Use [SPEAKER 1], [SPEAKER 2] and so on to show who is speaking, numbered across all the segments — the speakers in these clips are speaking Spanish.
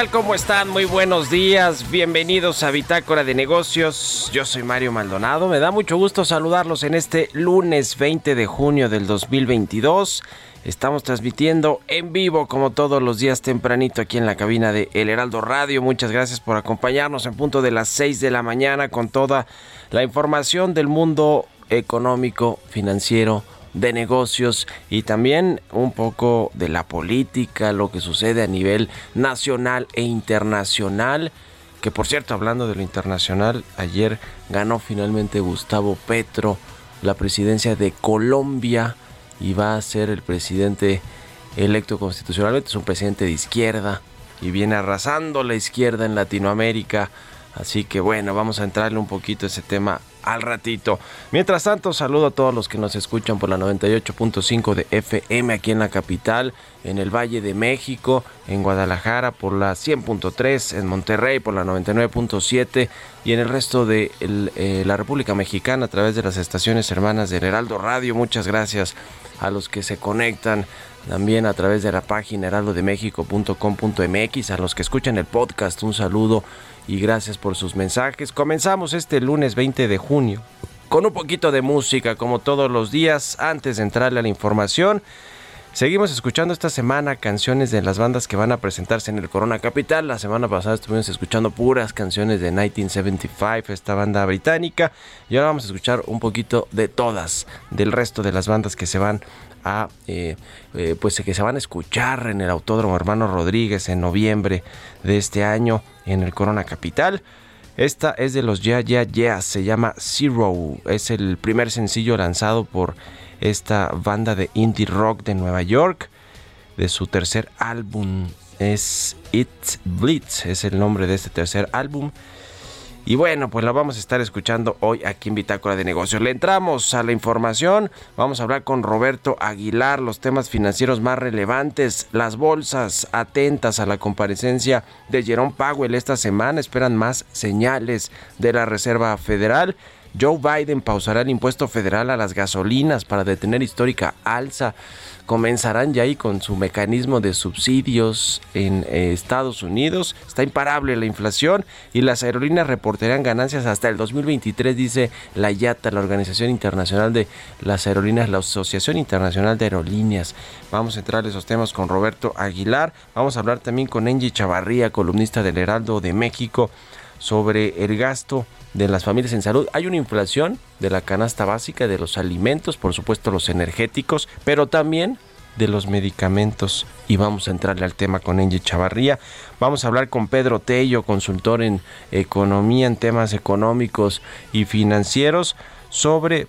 [SPEAKER 1] Tal? ¿Cómo están? Muy buenos días. Bienvenidos a Bitácora de Negocios. Yo soy Mario Maldonado. Me da mucho gusto saludarlos en este lunes 20 de junio del 2022. Estamos transmitiendo en vivo como todos los días tempranito aquí en la cabina de El Heraldo Radio. Muchas gracias por acompañarnos en punto de las 6 de la mañana con toda la información del mundo económico, financiero, de negocios y también un poco de la política, lo que sucede a nivel nacional e internacional. Que por cierto, hablando de lo internacional, ayer ganó finalmente Gustavo Petro la presidencia de Colombia y va a ser el presidente electo constitucionalmente. Es un presidente de izquierda y viene arrasando la izquierda en Latinoamérica. Así que bueno, vamos a entrarle un poquito a ese tema al ratito. Mientras tanto, saludo a todos los que nos escuchan por la 98.5 de FM aquí en la capital, en el Valle de México, en Guadalajara por la 100.3, en Monterrey por la 99.7 y en el resto de eh, la República Mexicana a través de las estaciones hermanas del Heraldo Radio. Muchas gracias a los que se conectan también a través de la página heraldodemexico.com.mx, a los que escuchan el podcast, un saludo y gracias por sus mensajes. Comenzamos este lunes 20 de junio con un poquito de música como todos los días antes de entrarle a la información. Seguimos escuchando esta semana canciones de las bandas que van a presentarse en el Corona Capital. La semana pasada estuvimos escuchando puras canciones de 1975, esta banda británica. Y ahora vamos a escuchar un poquito de todas, del resto de las bandas que se van a eh, eh, pues que se van a escuchar en el Autódromo Hermano Rodríguez en noviembre de este año en el Corona Capital. Esta es de los Ya Ya Ya, se llama Zero, es el primer sencillo lanzado por esta banda de indie rock de Nueva York, de su tercer álbum, es It Blitz, es el nombre de este tercer álbum. Y bueno, pues la vamos a estar escuchando hoy aquí en Bitácora de Negocios. Le entramos a la información. Vamos a hablar con Roberto Aguilar, los temas financieros más relevantes, las bolsas atentas a la comparecencia de Jerome Powell esta semana. Esperan más señales de la Reserva Federal. Joe Biden pausará el impuesto federal a las gasolinas para detener histórica alza comenzarán ya ahí con su mecanismo de subsidios en eh, Estados Unidos. Está imparable la inflación y las aerolíneas reportarán ganancias hasta el 2023, dice la IATA, la Organización Internacional de las Aerolíneas, la Asociación Internacional de Aerolíneas. Vamos a entrar en esos temas con Roberto Aguilar. Vamos a hablar también con Angie Chavarría, columnista del Heraldo de México, sobre el gasto de las familias en salud. Hay una inflación de la canasta básica, de los alimentos, por supuesto los energéticos, pero también de los medicamentos. Y vamos a entrarle al tema con Angie Chavarría. Vamos a hablar con Pedro Tello, consultor en economía, en temas económicos y financieros, sobre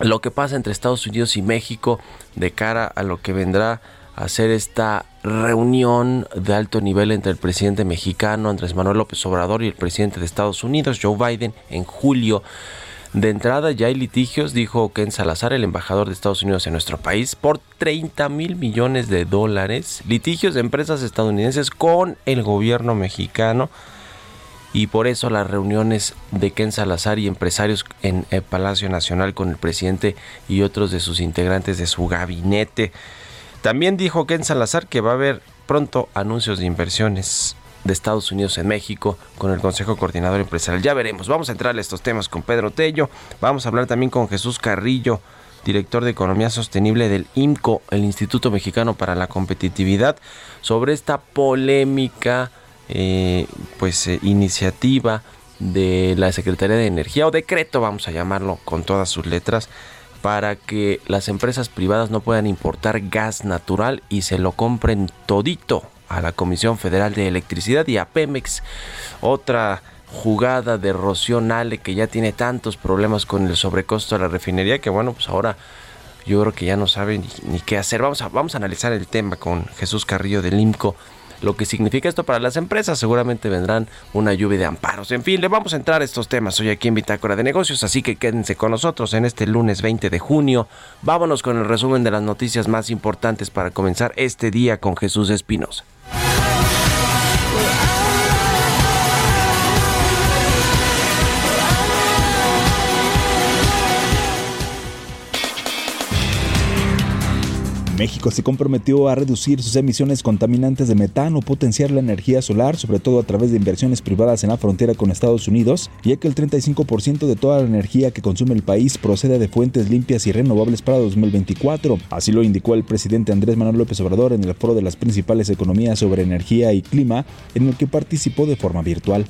[SPEAKER 1] lo que pasa entre Estados Unidos y México de cara a lo que vendrá a ser esta reunión de alto nivel entre el presidente mexicano Andrés Manuel López Obrador y el presidente de Estados Unidos Joe Biden en julio. De entrada ya hay litigios, dijo Ken Salazar, el embajador de Estados Unidos en nuestro país, por 30 mil millones de dólares. Litigios de empresas estadounidenses con el gobierno mexicano. Y por eso las reuniones de Ken Salazar y empresarios en el Palacio Nacional con el presidente y otros de sus integrantes de su gabinete. También dijo Ken Salazar que va a haber pronto anuncios de inversiones de Estados Unidos en México con el Consejo Coordinador Empresarial. Ya veremos, vamos a entrar a estos temas con Pedro Tello, vamos a hablar también con Jesús Carrillo, director de Economía Sostenible del IMCO, el Instituto Mexicano para la Competitividad, sobre esta polémica eh, pues eh, iniciativa de la Secretaría de Energía o decreto, vamos a llamarlo con todas sus letras, para que las empresas privadas no puedan importar gas natural y se lo compren todito a la Comisión Federal de Electricidad y a Pemex. Otra jugada de Rocío Nale que ya tiene tantos problemas con el sobrecosto de la refinería que bueno, pues ahora yo creo que ya no sabe ni, qué hacer. Vamos a, vamos a analizar el tema con Jesús Carrillo del IMCO lo que significa esto para las empresas. Seguramente vendrán una lluvia de amparos. En fin, le vamos a entrar a estos temas hoy aquí en Bitácora de Negocios, así que quédense con nosotros en este lunes 20 de junio. Vámonos con el resumen de las noticias más importantes para comenzar este día con Jesús Espinosa.
[SPEAKER 2] México se comprometió a reducir sus emisiones contaminantes de metano, potenciar la energía solar, sobre todo a través de inversiones privadas en la frontera con Estados Unidos, ya que el 35% de toda la energía que consume el país procede de fuentes limpias y renovables para 2024. Así lo indicó el presidente Andrés Manuel López Obrador en el foro de las principales economías sobre energía y clima, en el que participó de forma virtual.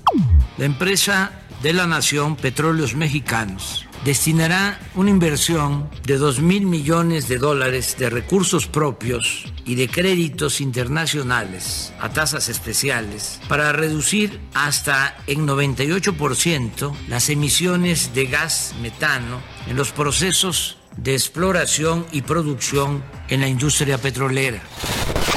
[SPEAKER 3] La empresa de la Nación Petróleos Mexicanos destinará una inversión de 2 mil millones de dólares de recursos propios y de créditos internacionales a tasas especiales para reducir hasta en 98% las emisiones de gas metano en los procesos de exploración y producción en la industria petrolera.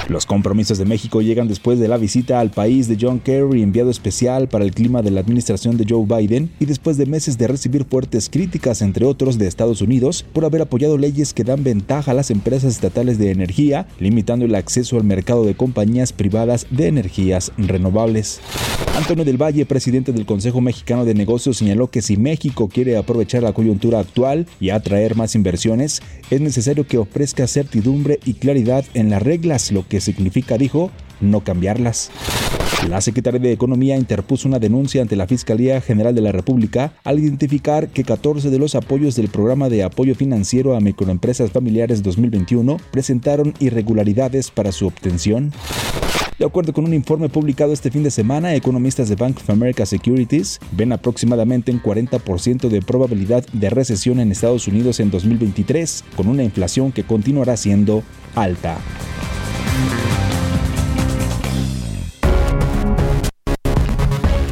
[SPEAKER 2] Los compromisos de México llegan después de la visita al país de John Kerry, enviado especial para el clima de la administración de Joe Biden, y después de meses de recibir fuertes críticas, entre otros, de Estados Unidos, por haber apoyado leyes que dan ventaja a las empresas estatales de energía, limitando el acceso al mercado de compañías privadas de energías renovables. Antonio del Valle, presidente del Consejo Mexicano de Negocios, señaló que si México quiere aprovechar la coyuntura actual y atraer más inversiones, es necesario que ofrezca certidumbre y claridad en las reglas, lo que significa, dijo, no cambiarlas. La Secretaría de Economía interpuso una denuncia ante la Fiscalía General de la República al identificar que 14 de los apoyos del Programa de Apoyo Financiero a Microempresas Familiares 2021 presentaron irregularidades para su obtención. De acuerdo con un informe publicado este fin de semana, economistas de Bank of America Securities ven aproximadamente un 40% de probabilidad de recesión en Estados Unidos en 2023, con una inflación que continuará siendo alta.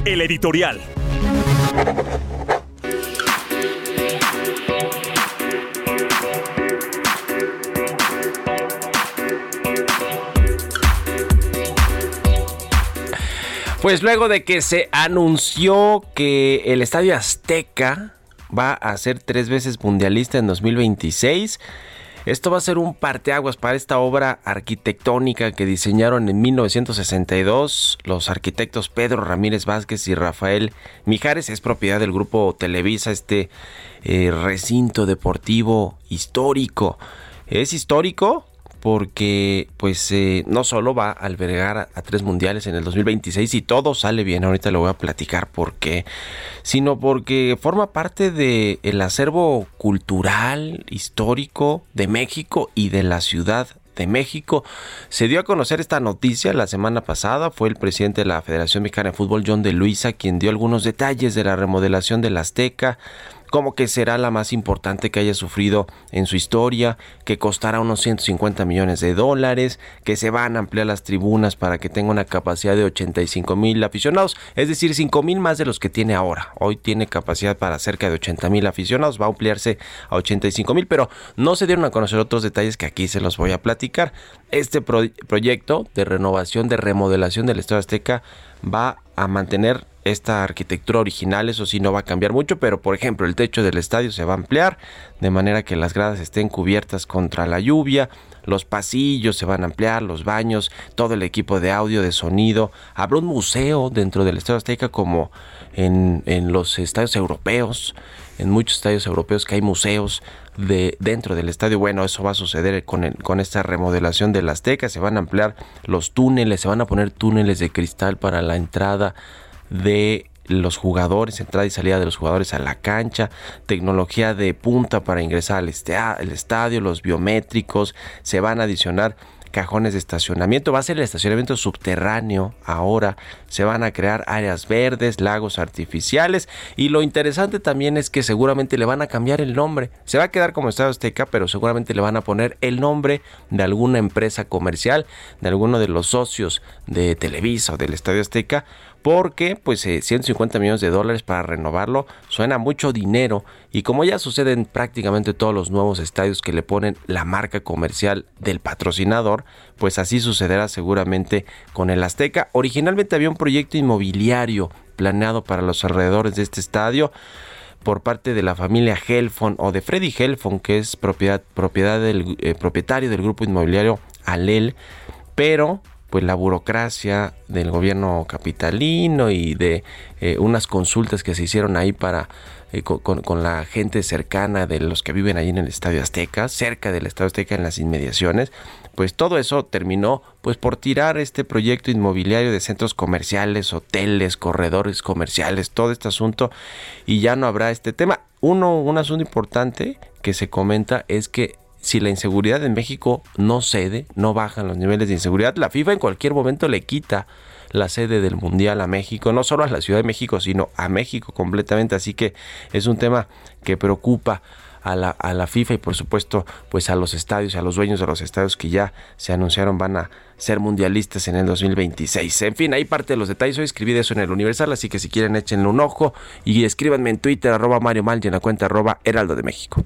[SPEAKER 4] El editorial.
[SPEAKER 1] Pues luego de que se anunció que el Estadio Azteca va a ser tres veces mundialista en 2026, Esto va a ser un parteaguas para esta obra arquitectónica que diseñaron en 1962 los arquitectos Pedro Ramírez Vázquez y Rafael Mijares. Es propiedad del grupo Televisa, este eh, recinto deportivo histórico. Es histórico porque pues eh, no solo va a albergar a, tres mundiales en el 2026 y todo sale bien, ahorita le voy a platicar por qué, sino porque forma parte del el acervo cultural, histórico de México y de la ciudad de México. Se dio a conocer esta noticia la semana pasada. Fue el presidente de la Federación Mexicana de Fútbol, John de Luisa, quien dio algunos detalles de la remodelación del Azteca como que será la más importante que haya sufrido en su historia, que costará unos 150 millones de dólares, que se van a ampliar las tribunas para que tenga una capacidad de 85 mil aficionados, es decir, 5 mil más de los que tiene ahora. Hoy tiene capacidad para cerca de 80 mil aficionados, va a ampliarse a 85 mil, pero no se dieron a conocer otros detalles que aquí se los voy a platicar. Este proyecto de renovación, de remodelación del Estadio Azteca va a mantener esta arquitectura original, eso sí no va a cambiar mucho, pero por ejemplo el techo del estadio se va a ampliar de manera que las gradas estén cubiertas contra la lluvia, los pasillos se van a ampliar, los baños, todo el equipo de audio, de sonido, habrá un museo dentro del Estadio Azteca como en, en los estadios europeos, en muchos estadios europeos que hay museos de dentro del estadio. Bueno, eso va a suceder con, el, con esta remodelación del Azteca. Se van a ampliar los túneles, se van a poner túneles de cristal para la entrada de los jugadores, entrada y salida de los jugadores a la cancha, tecnología de punta para ingresar al estadio, los biométricos, se van a adicionar cajones de estacionamiento, va a ser el estacionamiento subterráneo ahora, se van a crear áreas verdes, lagos artificiales y lo interesante también es que seguramente le van a cambiar el nombre, se va a quedar como Estadio Azteca, pero seguramente le van a poner el nombre de alguna empresa comercial, de alguno de los socios de Televisa o del Estadio Azteca, porque pues 150 eh, millones de dólares para renovarlo suena mucho dinero y como ya sucede en prácticamente todos los nuevos estadios que le ponen la marca comercial del patrocinador, pues así sucederá seguramente con el Azteca. Originalmente había un proyecto inmobiliario planeado para los alrededores de este estadio por parte de la familia Helfon o de Freddy Helfon, que es propiedad, propiedad del eh, propietario del grupo inmobiliario Alel, pero pues la burocracia del gobierno capitalino y de eh, unas consultas que se hicieron ahí para eh, con, la gente cercana de los que viven ahí en el Estadio Azteca, cerca del Estadio Azteca en las inmediaciones, pues todo eso terminó pues por tirar este proyecto inmobiliario de centros comerciales, hoteles, corredores comerciales, todo este asunto y ya no habrá este tema. Uno, un asunto importante que se comenta es que si la inseguridad en México no cede, no bajan los niveles de inseguridad, la FIFA en cualquier momento le quita la sede del Mundial a México, no solo a la Ciudad de México, sino a México completamente. Así que es un tema que preocupa a la, a la FIFA y por supuesto pues a los estadios, a los dueños de los estadios que ya se anunciaron van a ser mundialistas en el 2026. En fin, ahí parte de los detalles. Hoy escribí de eso en el Universal, así que si quieren échenle un ojo y escríbanme en Twitter arroba Mario Mal y en la cuenta arroba Heraldo de México.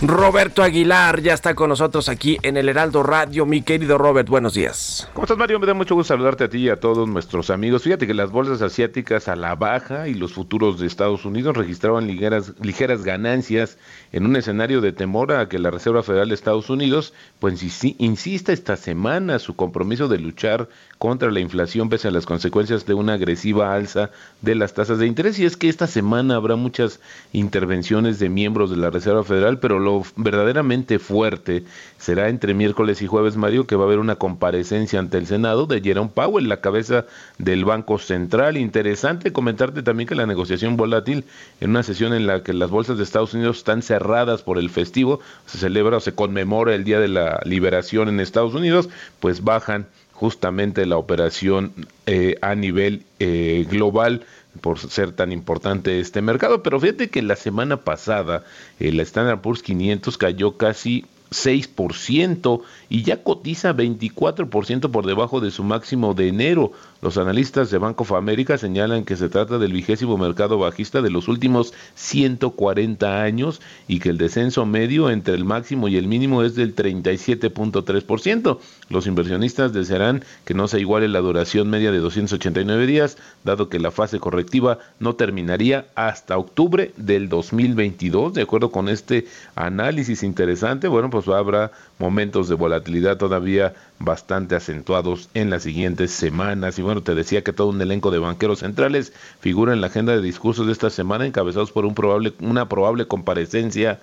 [SPEAKER 1] Roberto Aguilar ya está con nosotros aquí en el Heraldo Radio. Mi querido Robert, buenos días.
[SPEAKER 5] ¿Cómo estás, Mario? Me da mucho gusto saludarte a ti y a todos nuestros amigos. Fíjate que las bolsas asiáticas a la baja y los futuros de Estados Unidos registraban ligeras, ganancias en un escenario de temor a que la Reserva Federal de Estados Unidos, pues insista esta semana su compromiso de luchar contra la inflación pese a las consecuencias de una agresiva alza de las tasas de interés. Y es que esta semana habrá muchas intervenciones de miembros de la Reserva Federal, pero lo verdaderamente fuerte será entre miércoles y jueves, Mario, que va a haber una comparecencia ante el Senado de Jerome Powell, la cabeza del Banco Central. Interesante comentarte también que la negociación volátil, en una sesión en la que las bolsas de Estados Unidos están cerradas por el festivo, se celebra o se conmemora el Día de la Liberación en Estados Unidos, pues bajan justamente la operación eh, a nivel eh, global por ser tan importante este mercado. Pero fíjate que la semana pasada el Standard Poor's 500 cayó casi 6% y ya cotiza 24% por debajo de su máximo de enero. Los analistas de Bank of America señalan que se trata del vigésimo mercado bajista de los últimos 140 años y que el descenso medio entre el máximo y el mínimo es del 37.3%. Los inversionistas desearán que no se iguale la duración media de 289 días, dado que la fase correctiva no terminaría hasta octubre del 2022. De acuerdo con este análisis interesante, bueno, pues habrá momentos de volatilidad todavía bastante acentuados en las siguientes semanas. Y bueno, te decía que todo un elenco de banqueros centrales figura en la agenda de discursos de esta semana, encabezados por un probable, una probable comparecencia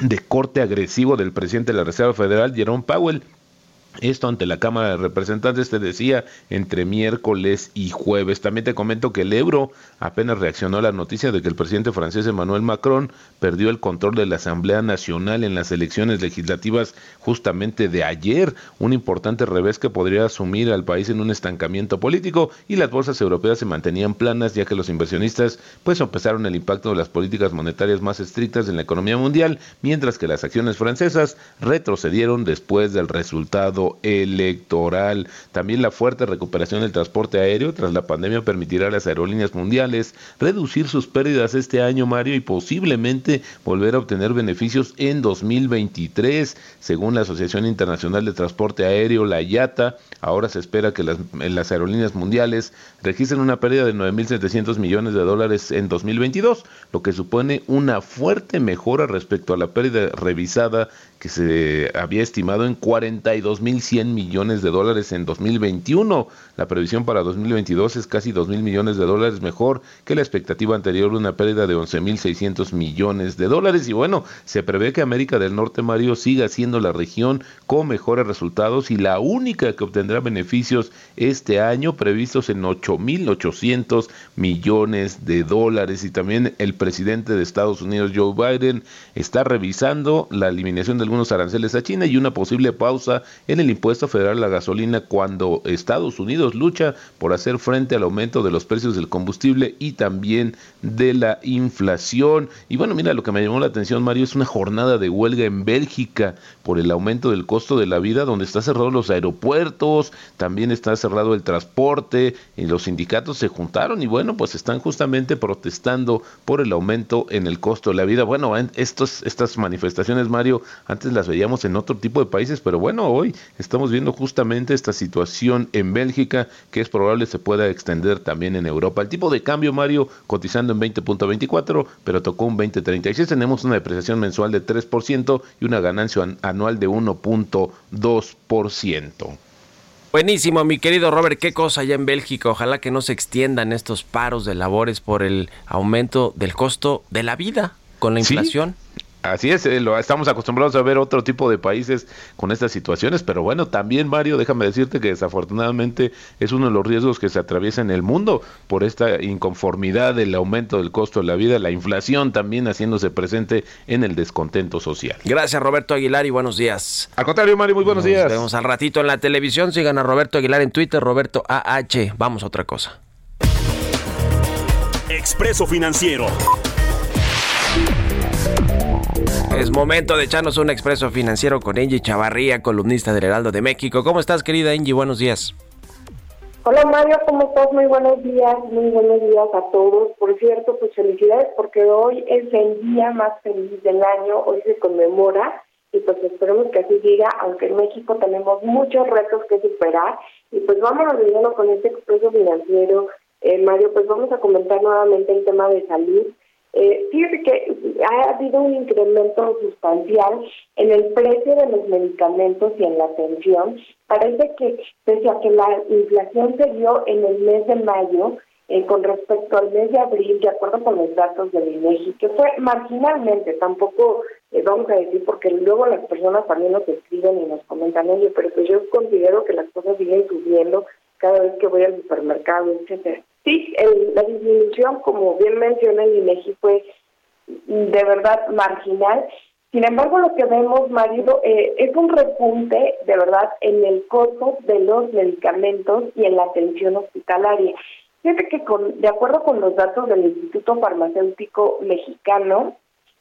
[SPEAKER 5] de corte agresivo del presidente de la Reserva Federal, Jerome Powell. Esto ante la Cámara de Representantes te decía entre miércoles y jueves. También te comento que el euro apenas reaccionó a la noticia de que el presidente francés Emmanuel Macron perdió el control de la Asamblea Nacional en las elecciones legislativas justamente de ayer. Un importante revés que podría asumir al país en un estancamiento político y las bolsas europeas se mantenían planas ya que los inversionistas pues sopesaron el impacto de las políticas monetarias más estrictas en la economía mundial, mientras que las acciones francesas retrocedieron después del resultado electoral. También la fuerte recuperación del transporte aéreo tras la pandemia permitirá a las aerolíneas mundiales reducir sus pérdidas este año, Mario, y posiblemente volver a obtener beneficios en 2023. Según la Asociación Internacional de Transporte Aéreo, la IATA, ahora se espera que las, las aerolíneas mundiales registren una pérdida de 9.700 millones de dólares en 2022, lo que supone una fuerte mejora respecto a la pérdida revisada que se había estimado en 42.100 millones de dólares en 2021. La previsión para 2022 es casi 2.000 millones de dólares mejor que la expectativa anterior de una pérdida de 11.600 millones de dólares. Y bueno, se prevé que América del Norte, Mario, siga siendo la región con mejores resultados y la única que obtendrá beneficios este año previstos en 8.800 millones de dólares. Y también el presidente de Estados Unidos, Joe Biden, está revisando la eliminación de algunos aranceles a China y una posible pausa en el impuesto federal a la gasolina cuando Estados Unidos lucha por hacer frente al aumento de los precios del combustible y también de la inflación. Y bueno, mira, lo que me llamó la atención, Mario, es una jornada de huelga en Bélgica por el aumento del costo de la vida, donde está cerrado los aeropuertos, también está cerrado el transporte, y los sindicatos se juntaron y bueno, pues están justamente protestando por el aumento en el costo de la vida. Bueno, estos, estas manifestaciones, Mario, han antes las veíamos en otro tipo de países, pero bueno, hoy estamos viendo justamente esta situación en Bélgica que es probable se pueda extender también en Europa. El tipo de cambio, Mario, cotizando en 20.24, pero tocó un 20.36. Tenemos una depreciación mensual de 3% y una ganancia anual de 1.2%.
[SPEAKER 1] Buenísimo, mi querido Robert, qué cosa allá en Bélgica. Ojalá que no se extiendan estos paros de labores por el aumento del costo de la vida con la inflación.
[SPEAKER 5] Así es, eh, lo, estamos acostumbrados a ver otro tipo de países con estas situaciones, pero bueno, también Mario, déjame decirte que desafortunadamente es uno de los riesgos que se atraviesa en el mundo por esta inconformidad del aumento del costo de la vida, la inflación también haciéndose presente en el descontento social.
[SPEAKER 1] Gracias Roberto Aguilar y buenos días.
[SPEAKER 5] Al contrario Mario, muy buenos días.
[SPEAKER 1] Nos vemos al ratito en la televisión, sigan a Roberto Aguilar en Twitter, Roberto AH. Vamos a otra cosa.
[SPEAKER 4] Expreso Financiero.
[SPEAKER 1] Es momento de echarnos un expreso financiero con Angie Chavarría, columnista del Heraldo de México. ¿Cómo estás, querida Angie? Buenos días.
[SPEAKER 6] Hola Mario, ¿cómo estás? Muy buenos días, muy buenos días a todos. Por cierto, pues felicidades porque hoy es el día más feliz del año, hoy se conmemora y pues esperemos que así diga, aunque en México tenemos muchos retos que superar y pues vámonos de con este expreso financiero. Eh, Mario, pues vamos a comentar nuevamente el tema de salud eh, fíjate que ha habido un incremento sustancial en el precio de los medicamentos y en la atención. Parece que pese a que la inflación se dio en el mes de mayo, eh, con respecto al mes de abril, de acuerdo con los datos del INEGI, que fue marginalmente, tampoco eh, vamos a decir, porque luego las personas también nos escriben y nos comentan, oye, pero pues yo considero que las cosas siguen subiendo cada vez que voy al supermercado, etcétera. Sí, la disminución, como bien menciona el INEGI, fue de verdad marginal. Sin embargo, lo que vemos, marido, eh, es un repunte de verdad en el costo de los medicamentos y en la atención hospitalaria. Fíjate que con, de acuerdo con los datos del Instituto Farmacéutico Mexicano,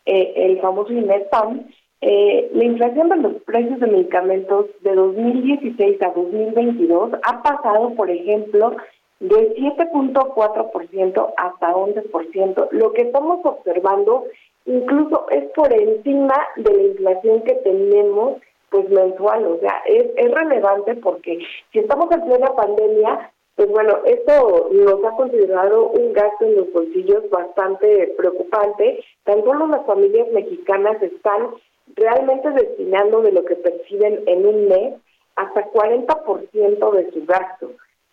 [SPEAKER 6] eh, el famoso INESPAM, eh, la inflación de los precios de medicamentos de 2016 a 2022 ha pasado, por ejemplo, de 7.4% hasta 11%. Lo que estamos observando incluso es por encima de la inflación que tenemos pues mensual, o sea, es, es relevante porque si estamos en plena pandemia, pues bueno, esto nos ha considerado un gasto en los bolsillos bastante preocupante. Tan solo las familias mexicanas están realmente destinando de lo que perciben en un mes hasta 40% de su gasto.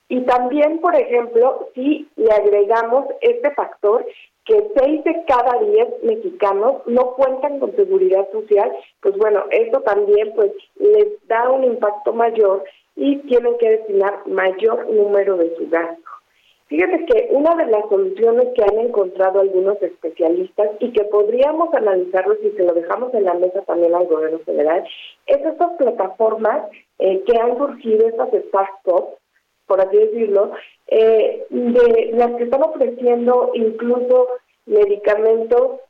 [SPEAKER 6] Y también, por ejemplo, si le agregamos este factor, que 6 de cada 10 mexicanos no cuentan con seguridad social, pues bueno, esto también pues les da un impacto mayor y tienen que destinar mayor número de su gasto. Fíjate que una de las soluciones que han encontrado algunos especialistas y que podríamos analizarlo si se lo dejamos en la mesa también al gobierno federal, es estas plataformas eh, que han surgido, estas startups, por así decirlo, eh, de las que están ofreciendo incluso medicamentos,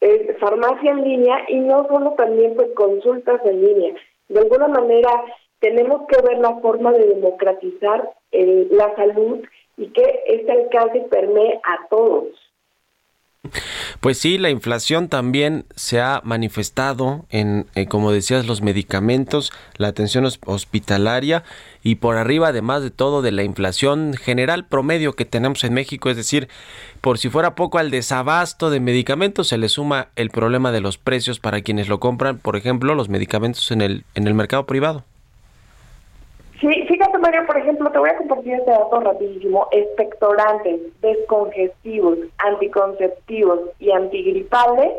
[SPEAKER 6] eh, farmacia en línea y no solo también pues consultas en línea. De alguna manera tenemos que ver la forma de democratizar eh, la salud y que este alcance permee a todos.
[SPEAKER 1] Pues sí, la inflación también se ha manifestado en, eh, como decías, los medicamentos, la atención hospitalaria y por arriba, además de todo, de la inflación general promedio que tenemos en México. Es decir, por si fuera poco al desabasto de medicamentos, se le suma el problema de los precios para quienes lo compran, por ejemplo, los medicamentos en el, en el mercado privado.
[SPEAKER 6] Sí, fíjate María, por ejemplo, te voy a compartir este dato rapidísimo. Expectorantes, descongestivos, anticonceptivos y antigripales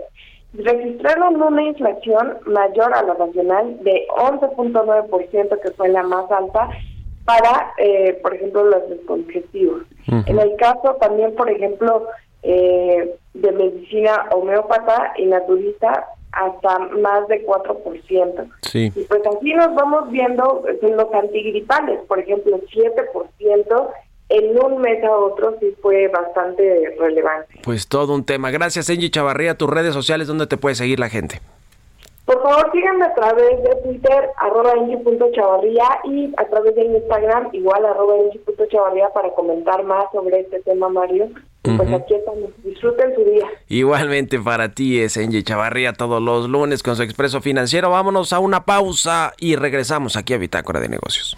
[SPEAKER 6] registraron una inflación mayor a la nacional de 11.9%, que fue la más alta, para, eh, por ejemplo, los descongestivos. En el caso también, por ejemplo, eh, de medicina homeópata y naturista, hasta más de 4%.
[SPEAKER 1] Sí.
[SPEAKER 6] Y pues así nos vamos viendo en los antigripales, por ejemplo, 7% en un mes a otro sí fue bastante relevante.
[SPEAKER 1] Pues todo un tema. Gracias, Angie Chavarría. Tus redes sociales, ¿dónde te puede seguir la gente?
[SPEAKER 6] Por favor, síganme a través de Twitter, arroba y a través de Instagram, igual arroba para comentar más sobre este tema, Mario. Pues aquí estamos. Disfruten su día.
[SPEAKER 1] Igualmente para ti es Angie Chavarría todos los lunes con su expreso financiero. Vámonos a una pausa y regresamos aquí a Bitácora de Negocios.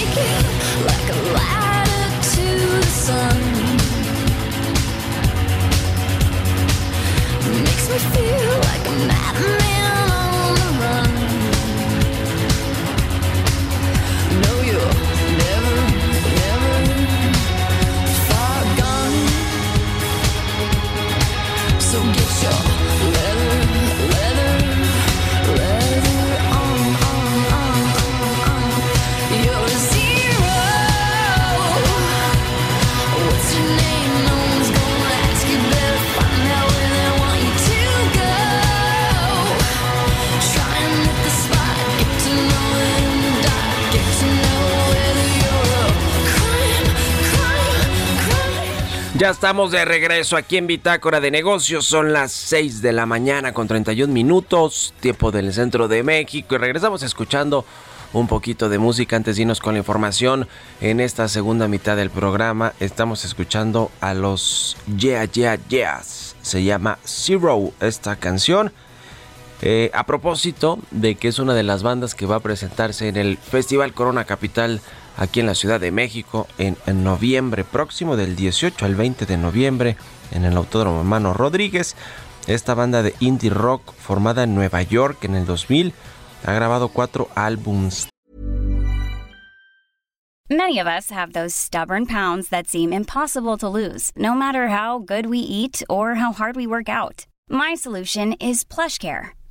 [SPEAKER 1] Ya estamos de regreso aquí en Bitácora de Negocios. Son las 6 de la mañana con 31 minutos, tiempo del centro de México. Y regresamos escuchando un poquito de música antes de irnos con la información. En esta segunda mitad del programa estamos escuchando a los Yeah Yeah Yeahs. Se llama Zero esta canción. Eh, a propósito de que es una de las bandas que va a presentarse en el Festival Corona Capital aquí en la Ciudad de México en, noviembre próximo, del 18 al 20 de noviembre, en el Autódromo Hermano Rodríguez. Esta banda de indie rock formada en Nueva York en el 2000 ha grabado cuatro álbums.
[SPEAKER 7] Many of us have those stubborn pounds that seem impossible to lose, no matter how good we eat or how hard we work out. My solution is PlushCare.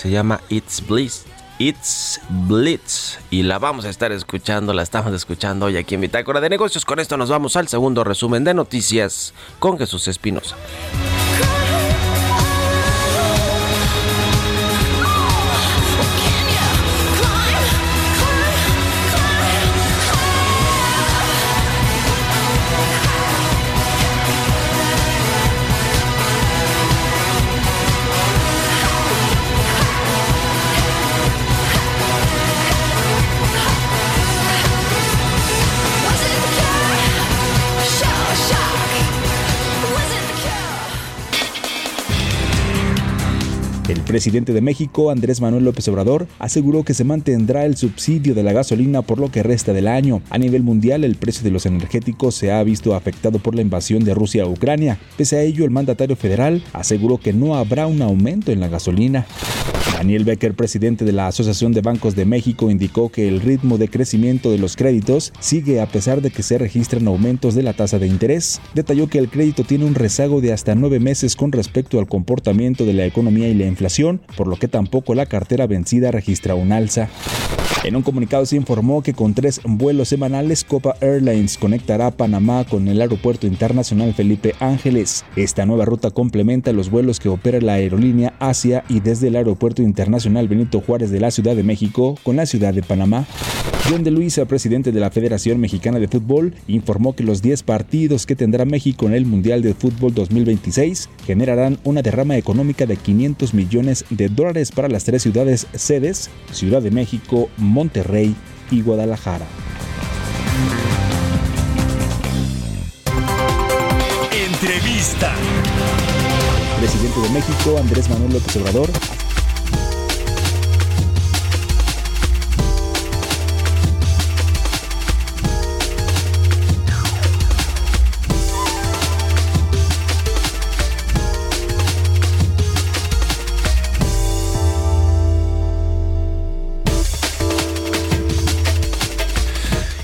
[SPEAKER 1] Se llama It's Bliss. It's Blitz. Y la vamos a estar escuchando, la estamos escuchando hoy aquí en Bitácora de Negocios. Con esto nos vamos al segundo resumen de noticias con Jesús Espinosa.
[SPEAKER 2] Presidente de México, Andrés Manuel López Obrador, aseguró que se mantendrá el subsidio de la gasolina por lo que resta del año. A nivel mundial, el precio de los energéticos se ha visto afectado por la invasión de Rusia a Ucrania. Pese a ello, el mandatario federal aseguró que no habrá un aumento en la gasolina. Daniel Becker, presidente de la Asociación de Bancos de México, indicó que el ritmo de crecimiento de los créditos sigue a pesar de que se registran aumentos de la tasa de interés. Detalló que el crédito tiene un rezago de hasta nueve meses con respecto al comportamiento de la economía y la inflación, por lo que tampoco la cartera vencida registra un alza. En un comunicado se informó que con tres vuelos semanales Copa Airlines conectará Panamá con el Aeropuerto Internacional Felipe Ángeles. Esta nueva ruta complementa los vuelos que opera la aerolínea Asia y desde el Aeropuerto Internacional Benito Juárez de la Ciudad de México con la Ciudad de Panamá. John de Luisa, presidente de la Federación Mexicana de Fútbol, informó que los 10 partidos que tendrá México en el Mundial de Fútbol 2026 generarán una derrama económica de 500 millones de dólares para las tres ciudades sedes, Ciudad de México, Monterrey y Guadalajara.
[SPEAKER 4] Entrevista.
[SPEAKER 2] Presidente de México, Andrés Manuel López Obrador,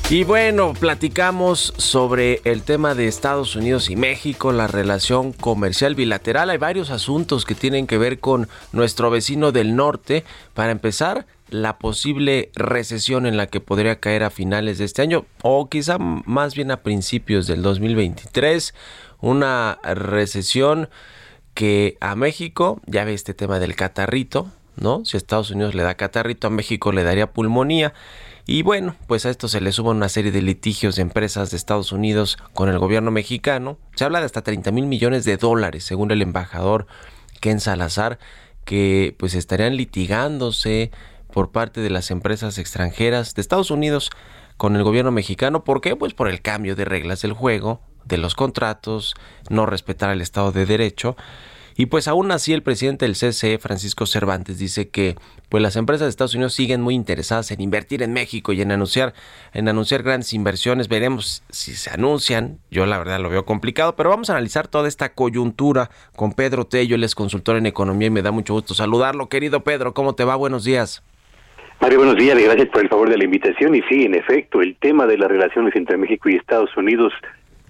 [SPEAKER 1] Y bueno, platicamos sobre el tema de Estados Unidos y México, la relación comercial bilateral. Hay varios asuntos que tienen que ver con nuestro vecino del norte. Para empezar, la posible recesión en la que podría caer a finales de este año o quizá más bien a principios del 2023. Una recesión que a México, ya ve este tema del catarrito, ¿no? Si Estados Unidos le da catarrito, a México le daría pulmonía. Y bueno, pues a esto se le suman una serie de litigios de empresas de Estados Unidos con el gobierno mexicano. Se habla de hasta 30 mil millones de dólares, según el embajador Ken Salazar, que pues estarían litigándose por parte de las empresas extranjeras de Estados Unidos con el gobierno mexicano. ¿Por qué? Pues por el cambio de reglas del juego, de los contratos, no respetar el Estado de Derecho. Y pues aún así el presidente del CCE, Francisco Cervantes, dice que pues las empresas de Estados Unidos siguen muy interesadas en invertir en México y en anunciar, en anunciar grandes inversiones. Veremos si se anuncian. Yo la verdad lo veo complicado, pero vamos a analizar toda esta coyuntura con Pedro Tello, él es consultor en economía y me da mucho gusto saludarlo. Querido Pedro, ¿cómo te va? Buenos días.
[SPEAKER 8] Mario, buenos días gracias por el favor de la invitación. Y sí, en efecto, el tema de las relaciones entre México y Estados Unidos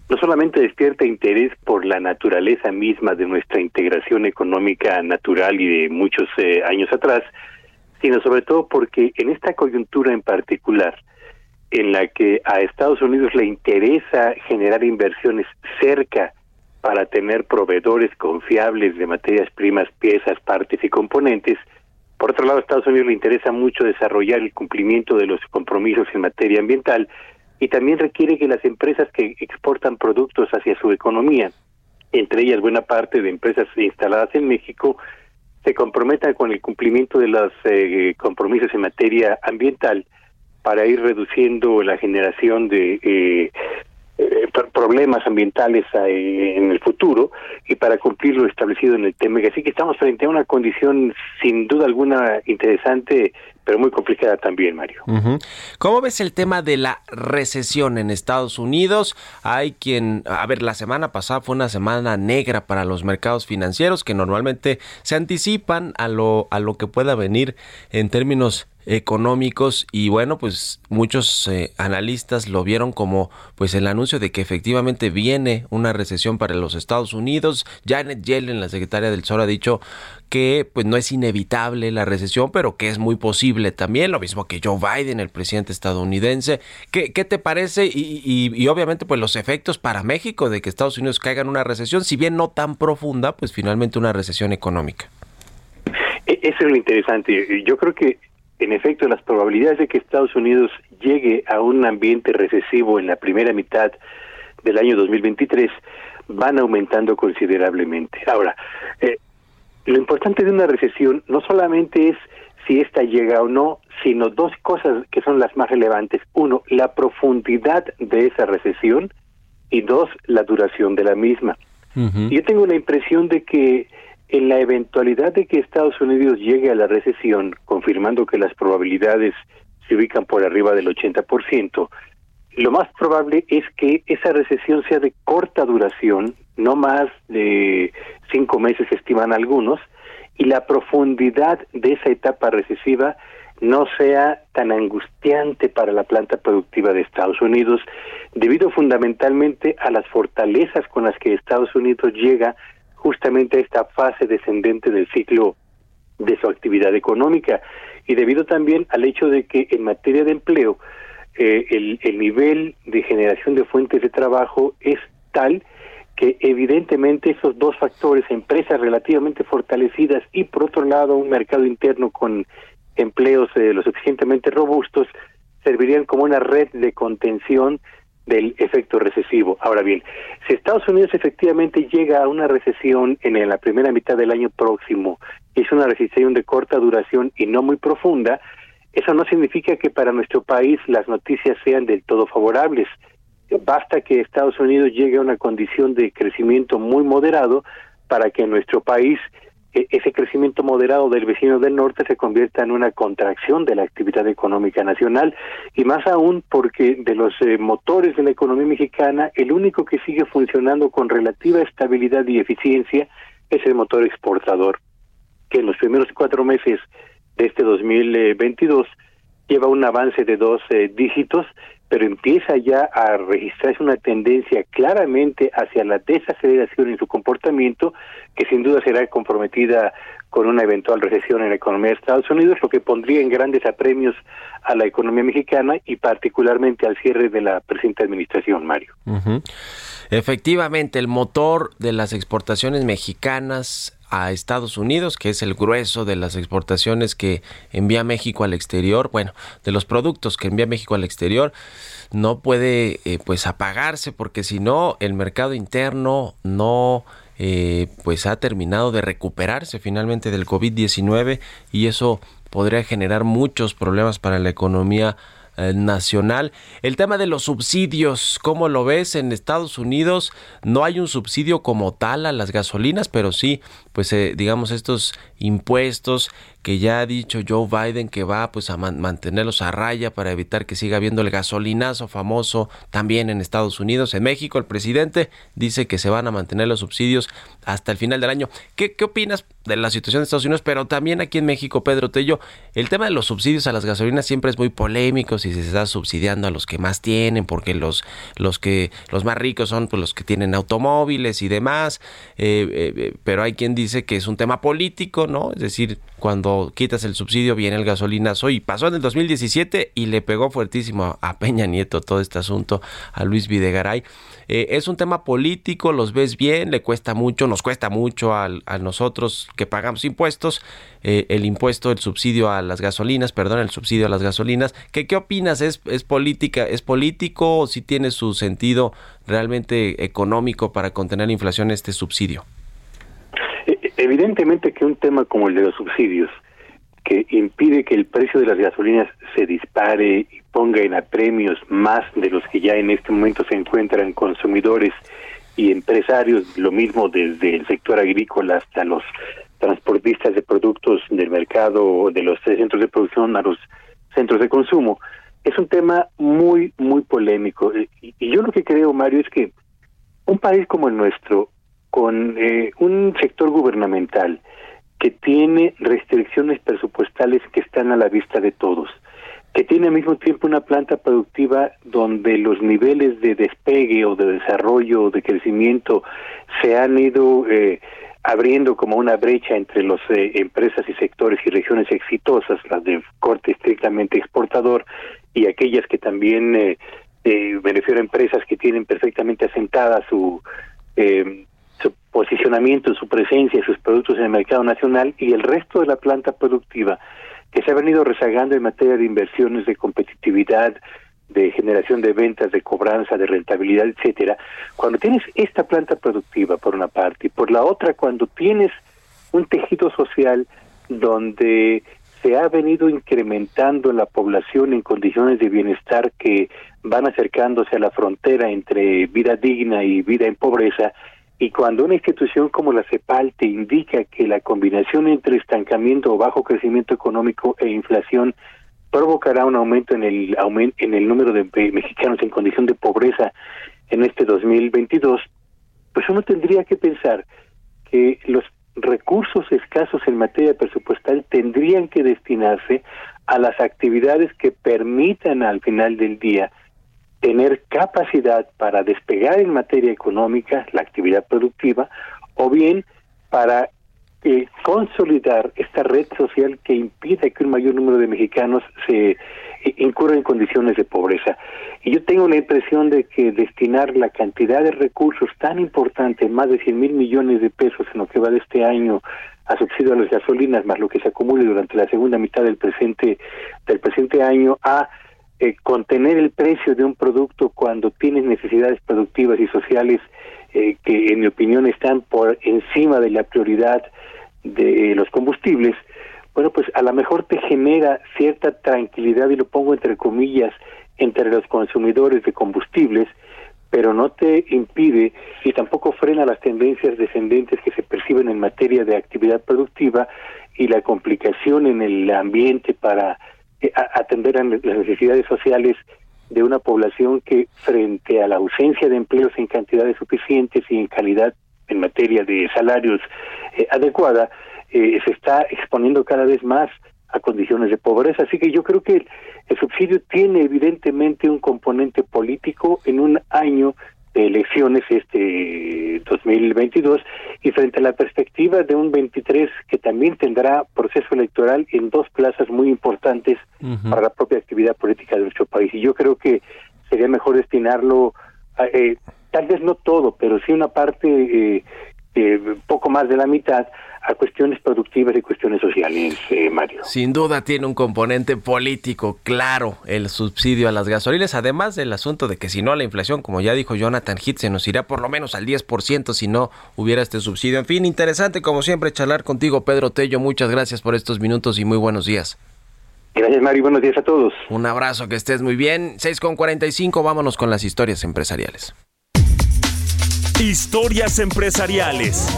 [SPEAKER 8] no solamente despierta interés por la naturaleza misma de nuestra integración económica natural y de muchos eh, años atrás, sino sobre todo porque en esta coyuntura en particular, en la que a Estados Unidos le interesa generar inversiones cerca para tener proveedores confiables de materias primas, piezas, partes y componentes, por otro lado, a Estados Unidos le interesa mucho desarrollar el cumplimiento de los compromisos en materia ambiental, y también requiere que las empresas que exportan productos hacia su economía, entre ellas buena parte de empresas instaladas en México, se comprometan con el cumplimiento de los eh, compromisos en materia ambiental para ir reduciendo la generación de eh, eh, problemas ambientales eh, en el futuro y para cumplir lo establecido en el TEMEC. Así que estamos frente a una condición sin duda alguna interesante, pero muy complicada también, Mario.
[SPEAKER 1] ¿Cómo ves el tema de la recesión en Estados Unidos? Hay quien, a ver, la semana pasada fue una semana negra para los mercados financieros que normalmente se anticipan a lo, a lo que pueda venir en términos económicos y bueno pues muchos eh, analistas lo vieron como pues el anuncio de que efectivamente viene una recesión para los Estados Unidos Janet Yellen la secretaria del Tesoro ha dicho que pues no es inevitable la recesión pero que es muy posible también lo mismo que Joe Biden el presidente estadounidense ¿qué, qué te parece? Y, obviamente pues los efectos para México de que Estados Unidos caiga en una recesión si bien no tan profunda pues finalmente una recesión económica
[SPEAKER 8] e, eso es lo interesante. Yo creo que en efecto, las probabilidades de que Estados Unidos llegue a un ambiente recesivo en la primera mitad del año 2023 van aumentando considerablemente. Ahora, eh, lo importante de una recesión no solamente es si ésta llega o no, sino dos cosas que son las más relevantes. Uno, la profundidad de esa recesión y dos, la duración de la misma. Yo tengo la impresión de que en la eventualidad de que Estados Unidos llegue a la recesión, confirmando que las probabilidades se ubican por arriba del 80%, lo más probable es que esa recesión sea de corta duración, no más de cinco meses estiman algunos, y la profundidad de esa etapa recesiva no sea tan angustiante para la planta productiva de Estados Unidos, debido fundamentalmente a las fortalezas con las que Estados Unidos llega justamente a esta fase descendente del ciclo de su actividad económica y debido también al hecho de que en materia de empleo eh, el, el nivel de generación de fuentes de trabajo es tal que evidentemente esos dos factores, empresas relativamente fortalecidas y por otro lado un mercado interno con empleos eh, lo suficientemente robustos, servirían como una red de contención del efecto recesivo. Ahora bien, si Estados Unidos efectivamente llega a una recesión en la primera mitad del año próximo, es una recesión de corta duración y no muy profunda, eso no significa que para nuestro país las noticias sean del todo favorables. Basta que Estados Unidos llegue a una condición de crecimiento muy moderado para que nuestro país ese crecimiento moderado del vecino del norte se convierta en una contracción de la actividad económica nacional y más aún porque de los eh, motores de la economía mexicana el único que sigue funcionando con relativa estabilidad y eficiencia es el motor exportador que en los primeros cuatro meses de este 2022 lleva un avance de dos dígitos pero empieza ya a registrarse una tendencia claramente hacia la desaceleración en su comportamiento, que sin duda será comprometida con una eventual recesión en la economía de Estados Unidos, lo que pondría en grandes apremios a la economía mexicana y particularmente al cierre de la presente administración, Mario.
[SPEAKER 1] Efectivamente, el motor de las exportaciones mexicanas a Estados Unidos, que es el grueso de las exportaciones que envía México al exterior, bueno, de los productos que envía México al exterior, no puede eh, pues apagarse porque si no el mercado interno no eh, pues ha terminado de recuperarse finalmente del COVID-19 y eso podría generar muchos problemas para la economía nacional. El tema de los subsidios, ¿cómo lo ves? En Estados Unidos no hay un subsidio como tal a las gasolinas, pero sí, pues eh, digamos estos impuestos que ya ha dicho Joe Biden que va pues a mantenerlos a raya para evitar que siga habiendo el gasolinazo famoso también en Estados Unidos. En México el presidente dice que se van a mantener los subsidios hasta el final del año. ¿Qué, qué opinas de la situación de Estados Unidos? Pero también aquí en México, Pedro Tello, el tema de los subsidios a las gasolinas siempre es muy polémico si se está subsidiando a los que más tienen, porque los, los que los más ricos son pues, los que tienen automóviles y demás. Eh, eh, eh, pero hay quien dice que es un tema político, ¿no? Es decir, cuando quitas el subsidio viene el gasolinazo y pasó en el 2017 y le pegó fuertísimo a Peña Nieto todo este asunto, a Luis Videgaray. Eh, es un tema político, los ves bien, le cuesta mucho, nos cuesta mucho a, nosotros que pagamos impuestos, eh, el impuesto, el subsidio a las gasolinas, perdón, el subsidio a las gasolinas. ¿Qué, qué opinas? ¿Es, ¿Es política? ¿Es político o si tiene su sentido realmente económico para contener la inflación este subsidio?
[SPEAKER 8] Evidentemente que un tema como el de los subsidios que impide que el precio de las gasolinas se dispare y ponga en apremios más de los que ya en este momento se encuentran consumidores y empresarios, lo mismo desde el sector agrícola hasta los transportistas de productos del mercado, de los centros de producción a los centros de consumo, es un tema muy, muy polémico. Y, yo lo que creo, Mario, es que un país como el nuestro, con eh, un sector gubernamental que tiene restricciones presupuestales que están a la vista de todos, que tiene al mismo tiempo una planta productiva donde los niveles de despegue o de desarrollo o de crecimiento se han ido eh, abriendo como una brecha entre las eh, empresas y sectores y regiones exitosas, las de corte estrictamente exportador y aquellas que también eh, eh, benefician a empresas que tienen perfectamente asentada su, eh, su posicionamiento, su presencia, sus productos en el mercado nacional y el resto de la planta productiva que se ha venido rezagando en materia de inversiones, de competitividad, de generación de ventas, de cobranza, de rentabilidad, etcétera. Cuando tienes esta planta productiva por una parte y por la otra cuando tienes un tejido social donde se ha venido incrementando la población en condiciones de bienestar que van acercándose a la frontera entre vida digna y vida en pobreza, y cuando una institución como la CEPAL te indica que la combinación entre estancamiento o bajo crecimiento económico e inflación provocará un aumento en el en el número de mexicanos en condición de pobreza en este 2022, pues uno tendría que pensar que los recursos escasos en materia presupuestal tendrían que destinarse a las actividades que permitan al final del día tener capacidad para despegar en materia económica la actividad productiva o bien para eh, consolidar esta red social que impida que un mayor número de mexicanos se eh, en condiciones de pobreza. Y yo tengo la impresión de que destinar la cantidad de recursos tan importante, más de 100 mil millones de pesos en lo que va de este año a subsidio a las gasolinas, más lo que se acumule durante la segunda mitad del presente del presente año a eh, contener el precio de un producto cuando tienes necesidades productivas y sociales eh, que en mi opinión están por encima de la prioridad de los combustibles, bueno, pues a lo mejor te genera cierta tranquilidad, y lo pongo entre comillas, entre los consumidores de combustibles, pero no te impide y tampoco frena las tendencias descendentes que se perciben en materia de actividad productiva y la complicación en el ambiente para atender a las necesidades sociales de una población que frente a la ausencia de empleos en cantidades suficientes y en calidad en materia de salarios eh, adecuada, eh, se está exponiendo cada vez más a condiciones de pobreza. Así que yo creo que el subsidio tiene evidentemente un componente político en un año elecciones este 2022 y frente a la perspectiva de un 23 que también tendrá proceso electoral en dos plazas muy importantes para la propia actividad política de nuestro país. Y yo creo que sería mejor destinarlo eh, tal vez no todo pero sí una parte eh, eh, poco más de la mitad a cuestiones productivas y cuestiones sociales, eh, Mario.
[SPEAKER 1] Sin duda tiene un componente político claro el subsidio a las gasolinas, además del asunto de que si no la inflación, como ya dijo Jonathan Heath, se nos iría por lo menos al 10% si no hubiera este subsidio. En fin, interesante como siempre charlar contigo, Pedro Tello. Muchas gracias por estos minutos y muy buenos días.
[SPEAKER 8] Gracias, Mario. Buenos días a todos.
[SPEAKER 1] Un abrazo, que estés muy bien. 6 con 45, vámonos con las historias empresariales.
[SPEAKER 4] Historias empresariales.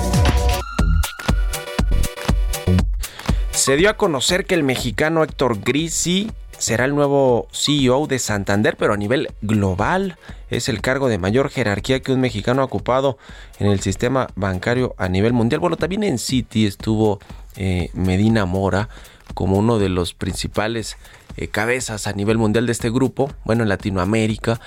[SPEAKER 1] Se dio a conocer que el mexicano Héctor Grisi será el nuevo CEO de Santander, pero a nivel global. Es el cargo de mayor jerarquía que un mexicano ha ocupado en el sistema bancario a nivel mundial. Bueno, también en Citi estuvo eh, Medina Mora como uno de los principales eh, cabezas a nivel mundial de este grupo, bueno, en Latinoamérica.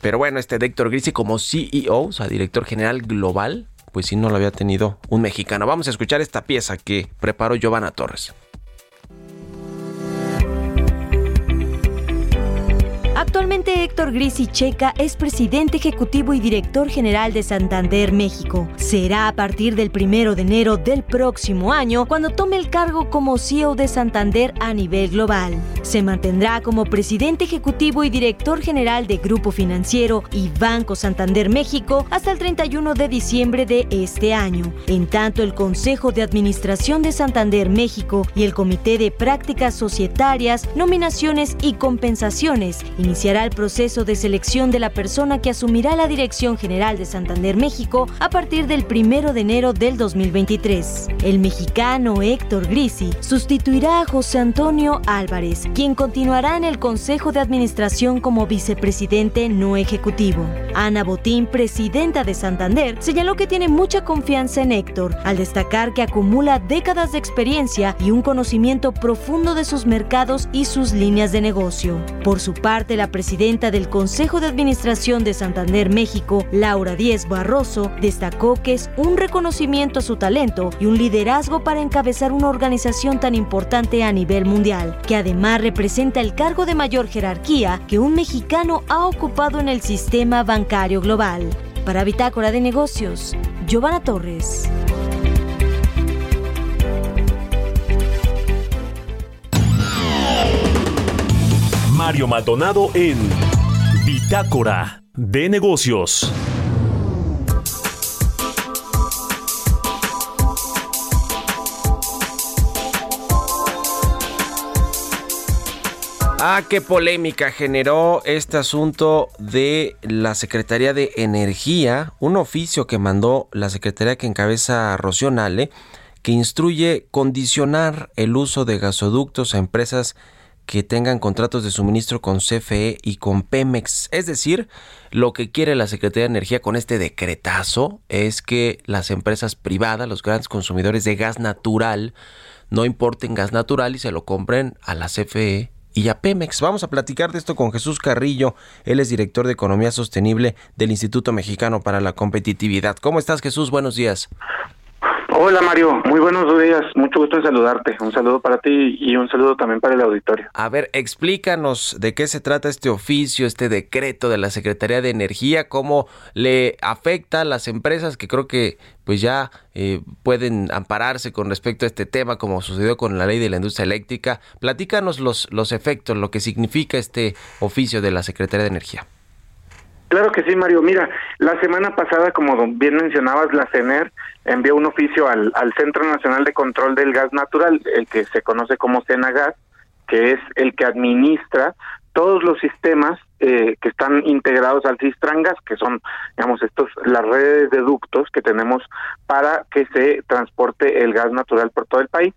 [SPEAKER 1] Pero bueno, este Héctor Grisi como CEO, o sea, director general global, pues sí no lo había tenido un mexicano. Vamos a escuchar esta pieza que preparó Giovanna Torres.
[SPEAKER 9] Actualmente Héctor Grisi Checa es presidente ejecutivo y director general de Santander, México. Será a partir del primero de enero del próximo año cuando tome el cargo como CEO de Santander a nivel global. Se mantendrá como presidente ejecutivo y director general de Grupo Financiero y Banco Santander México hasta el 31 de diciembre de este año. En tanto, el Consejo de Administración de Santander México y el Comité de Prácticas Societarias, Nominaciones y Compensaciones iniciará el proceso de selección de la persona que asumirá la Dirección General de Santander México a partir del 1 de enero del 2023. El mexicano Héctor Grisi sustituirá a José Antonio Álvarez, quien continuará en el Consejo de Administración como vicepresidente no ejecutivo. Ana Botín, presidenta de Santander, señaló que tiene mucha confianza en Héctor, al destacar que acumula décadas de experiencia y un conocimiento profundo de sus mercados y sus líneas de negocio. Por su parte, la presidenta del Consejo de Administración de Santander México, Laura Díez Barroso, destacó que es un reconocimiento a su talento y un liderazgo para encabezar una organización tan importante a nivel mundial, que además representa el cargo de mayor jerarquía que un mexicano ha ocupado en el sistema bancario global. Para Bitácora de Negocios, Giovanna Torres.
[SPEAKER 4] Mario Maldonado en Bitácora de Negocios.
[SPEAKER 1] Ah, qué polémica generó este asunto de la Secretaría de Energía, un oficio que mandó la Secretaría que encabeza Rocío Nale, que instruye condicionar el uso de gasoductos a empresas que tengan contratos de suministro con CFE y con Pemex. Es decir, lo que quiere la Secretaría de Energía con este decretazo es que las empresas privadas, los grandes consumidores de gas natural, no importen gas natural y se lo compren a la CFE y a Pemex. Vamos a platicar de esto con Jesús Carrillo. Él es director de Economía Sostenible del Instituto Mexicano para la Competitividad. ¿Cómo estás, Jesús? Buenos días.
[SPEAKER 10] Hola Mario, muy buenos días, mucho gusto en saludarte, un saludo para ti y un saludo también para el auditorio.
[SPEAKER 1] A ver, explícanos de qué se trata este oficio, este decreto de la Secretaría de Energía, cómo le afecta a las empresas que creo que pues ya eh, pueden ampararse con respecto a este tema, como sucedió con la ley de la industria eléctrica. Platícanos los, los efectos, lo que significa este oficio de la Secretaría de Energía.
[SPEAKER 10] Claro que sí, Mario. Mira, la semana pasada, como bien mencionabas, la CENER envió un oficio al, Centro Nacional de Control del Gas Natural, el que se conoce como CENAGAS, que es el que administra todos los sistemas eh, que están integrados al Cistrangas, que son, digamos, estos las redes de ductos que tenemos para que se transporte el gas natural por todo el país.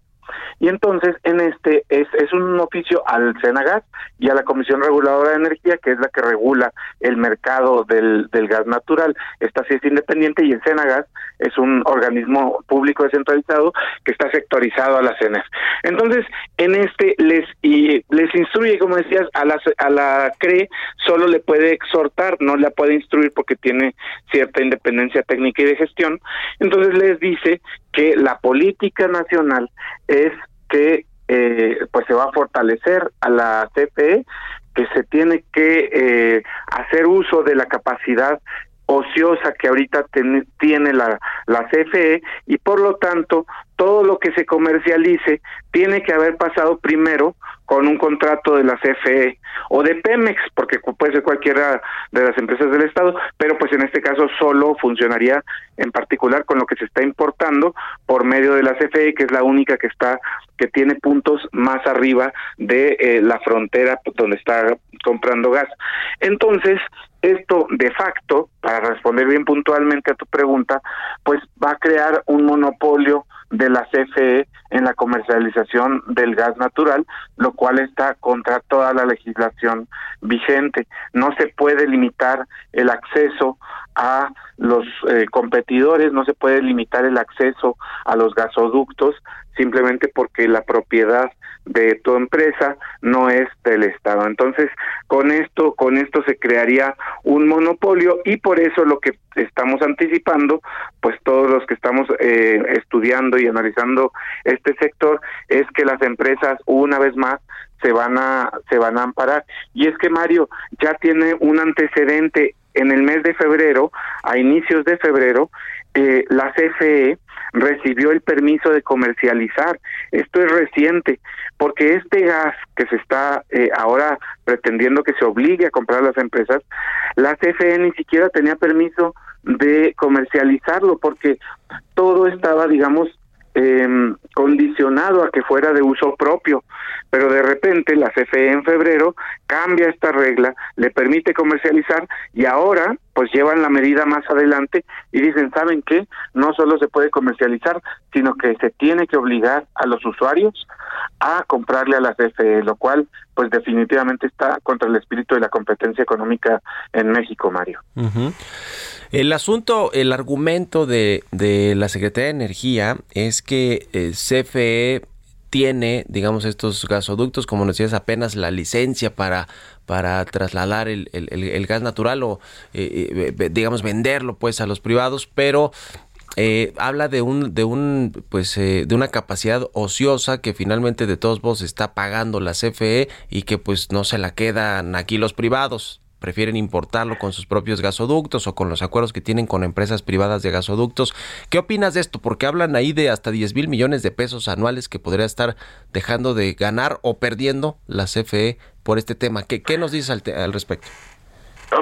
[SPEAKER 10] Y entonces en este es, es un oficio al Senagas y a la Comisión Reguladora de Energía, que es la que regula el mercado del, del gas natural. Esta sí es independiente y el Senagas es un organismo público descentralizado que está sectorizado a la CENEF. Entonces, en este les y les instruye, como decías, a la, a la CRE solo le puede exhortar, no la puede instruir porque tiene cierta independencia técnica y de gestión. Entonces les dice que la política nacional es que eh, pues se va a fortalecer a la CFE, que se tiene que eh, hacer uso de la capacidad ociosa que ahorita tiene la, la CFE y por lo tanto todo lo que se comercialice tiene que haber pasado primero con un contrato de la CFE o de Pemex, porque puede ser cualquiera de las empresas del Estado, pero pues en este caso solo funcionaría en particular con lo que se está importando por medio de la CFE, que es la única que está que tiene puntos más arriba de eh, la frontera donde está comprando gas. Entonces, esto de facto, para responder bien puntualmente a tu pregunta, pues va a crear un monopolio de la CFE en la comercialización del gas natural, lo cual está contra toda la legislación vigente. No se puede limitar el acceso a los eh, competidores, no se puede limitar el acceso a los gasoductos simplemente porque la propiedad de tu empresa no es del Estado. Entonces, con esto, con esto se crearía un monopolio y por eso lo que estamos anticipando, pues todos los que estamos eh, estudiando y analizando este sector, es que las empresas una vez más se van a se van a amparar y es que Mario ya tiene un antecedente en el mes de febrero a inicios de febrero eh, la CFE recibió el permiso de comercializar. Esto es reciente, porque este gas que se está eh, ahora pretendiendo que se obligue a comprar a las empresas, la CFE ni siquiera tenía permiso de comercializarlo, porque todo estaba, digamos, eh, condicionado a que fuera de uso propio, pero de repente la CFE en febrero cambia esta regla, le permite comercializar y ahora pues llevan la medida más adelante y dicen, ¿saben qué? No solo se puede comercializar, sino que se tiene que obligar a los usuarios a comprarle a la CFE, lo cual pues definitivamente está contra el espíritu de la competencia económica en México, Mario.
[SPEAKER 1] El asunto, el argumento de, de la Secretaría de Energía es que el eh, CFE tiene, digamos, estos gasoductos, como decías, apenas la licencia para, para trasladar el, el, gas natural o, eh, eh, digamos, venderlo pues a los privados, pero habla de un de un pues de una capacidad ociosa que finalmente de todos modos está pagando la CFE y que pues no se la quedan aquí los privados prefieren importarlo con sus propios gasoductos o con los acuerdos que tienen con empresas privadas de gasoductos. ¿Qué opinas de esto? Porque hablan ahí de hasta 10 mil millones de pesos anuales que podría estar dejando de ganar o perdiendo la CFE por este tema. ¿Qué, qué nos dices al, al respecto?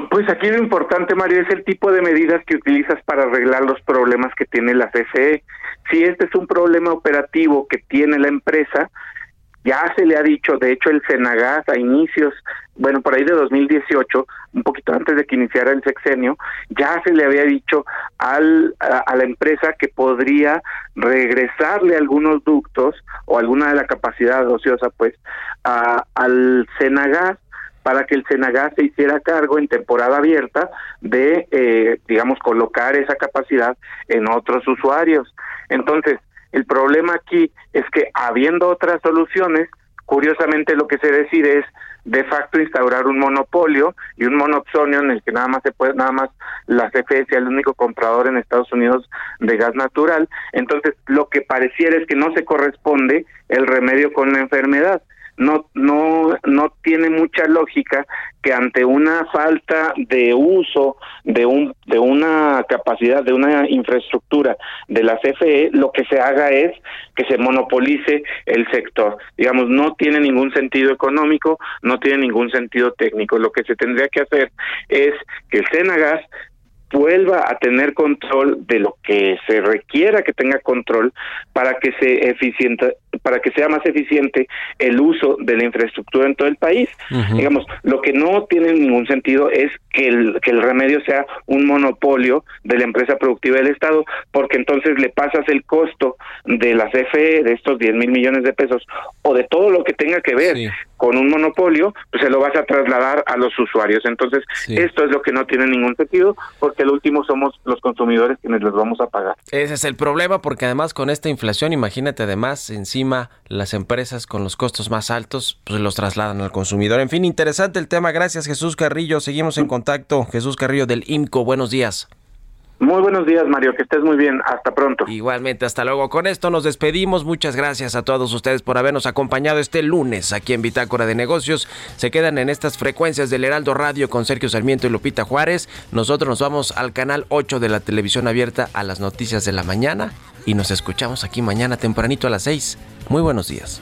[SPEAKER 10] Pues aquí lo importante, Mario, es el tipo de medidas que utilizas para arreglar los problemas que tiene la CFE. Si este es un problema operativo que tiene la empresa, ya se le ha dicho, de hecho el Senagas a inicios, bueno, por ahí de 2018, un poquito antes de que iniciara el sexenio, ya se le había dicho al, a, la empresa que podría regresarle algunos ductos o alguna de la capacidad ociosa, pues, a, al Senagas para que el Senagas se hiciera cargo en temporada abierta de, eh, digamos, colocar esa capacidad en otros usuarios. Entonces, el problema aquí es que habiendo otras soluciones, curiosamente lo que se decide es de facto instaurar un monopolio y un monopsonio en el que nada más se puede, nada más la CFE sea el único comprador en Estados Unidos de gas natural. Entonces, lo que pareciera es que no se corresponde el remedio con la enfermedad no no no tiene mucha lógica que ante una falta de uso de un de una capacidad de una infraestructura de la CFE lo que se haga es que se monopolice el sector. Digamos no tiene ningún sentido económico no tiene ningún sentido técnico. Lo que se tendría que hacer es que el Senagas vuelva a tener control de lo que se requiera que tenga control para que se eficiente para que sea más eficiente el uso de la infraestructura en todo el país. Digamos, lo que no tiene ningún sentido es que el, que el remedio sea un monopolio de la empresa productiva del Estado, porque entonces le pasas el costo de la CFE, de estos 10 mil millones de pesos, o de todo lo que tenga que ver con un monopolio, pues se lo vas a trasladar a los usuarios. Entonces, esto es lo que no tiene ningún sentido, porque el último somos los consumidores quienes les vamos a pagar.
[SPEAKER 1] Ese es el problema, porque además con esta inflación, imagínate además las empresas con los costos más altos pues los trasladan al consumidor. En fin, interesante el tema. Gracias Jesús Carrillo. Seguimos en contacto. Jesús Carrillo del IMCO. Buenos días.
[SPEAKER 10] Muy buenos días, Mario. Que estés muy bien. Hasta pronto.
[SPEAKER 1] Igualmente, hasta luego. Con esto nos despedimos. Muchas gracias a todos ustedes por habernos acompañado este lunes aquí en Bitácora de Negocios. Se quedan en estas frecuencias del Heraldo Radio con Sergio Sarmiento y Lupita Juárez. Nosotros nos vamos al canal 8 de la televisión abierta a las noticias de la mañana y nos escuchamos aquí mañana tempranito a las 6. Muy buenos días.